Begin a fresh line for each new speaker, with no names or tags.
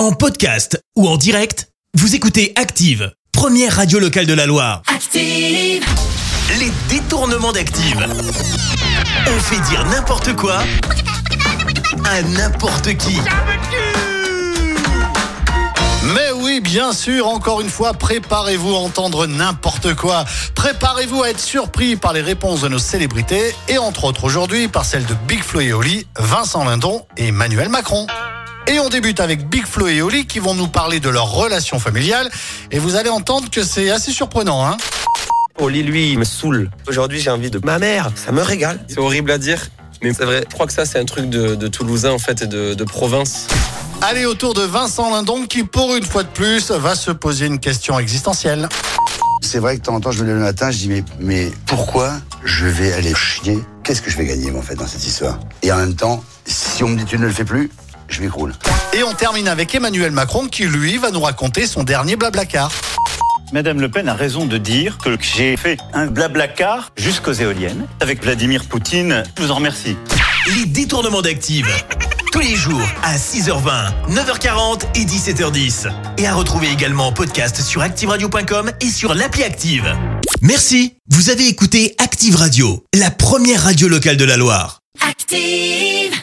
En podcast ou en direct, vous écoutez Active, première radio locale de la Loire.
Active.
Les détournements d'Active. On fait dire n'importe quoi à n'importe qui.
Mais oui, bien sûr, encore une fois, préparez-vous à entendre n'importe quoi. Préparez-vous à être surpris par les réponses de nos célébrités et entre autres aujourd'hui par celles de Big Flo et Oli, Vincent Lindon et Emmanuel Macron. Et on débute avec Big Flo et Oli qui vont nous parler de leur relation familiale et vous allez entendre que c'est assez surprenant, hein.
Oli, lui, il me saoule. Aujourd'hui, j'ai envie de ma mère. Ça me régale. C'est horrible à dire, mais c'est vrai. Je crois que ça, c'est un truc de, de Toulousain, en fait, et de, de province.
Allez, autour de Vincent Lindon qui, pour une fois de plus, va se poser une question existentielle.
C'est vrai que de temps en temps, je me lève le matin, je dis mais, mais pourquoi je vais aller chier? Qu'est-ce que je vais gagner moi, en fait dans cette histoire? Et en même temps, si on me dit tu ne le fais plus, je m'écroule.
Et on termine avec Emmanuel Macron qui, lui, va nous raconter son dernier blablacar.
Madame Le Pen a raison de dire que j'ai fait un blablacar jusqu'aux éoliennes avec Vladimir Poutine. Je vous en remercie.
Les détournements d'Active. Tous les jours à 6h20, 9h40 et 17h10. Et à retrouver également en podcast sur ActiveRadio.com et sur l'appli Active. Merci. Vous avez écouté Active Radio, la première radio locale de la Loire.
Active.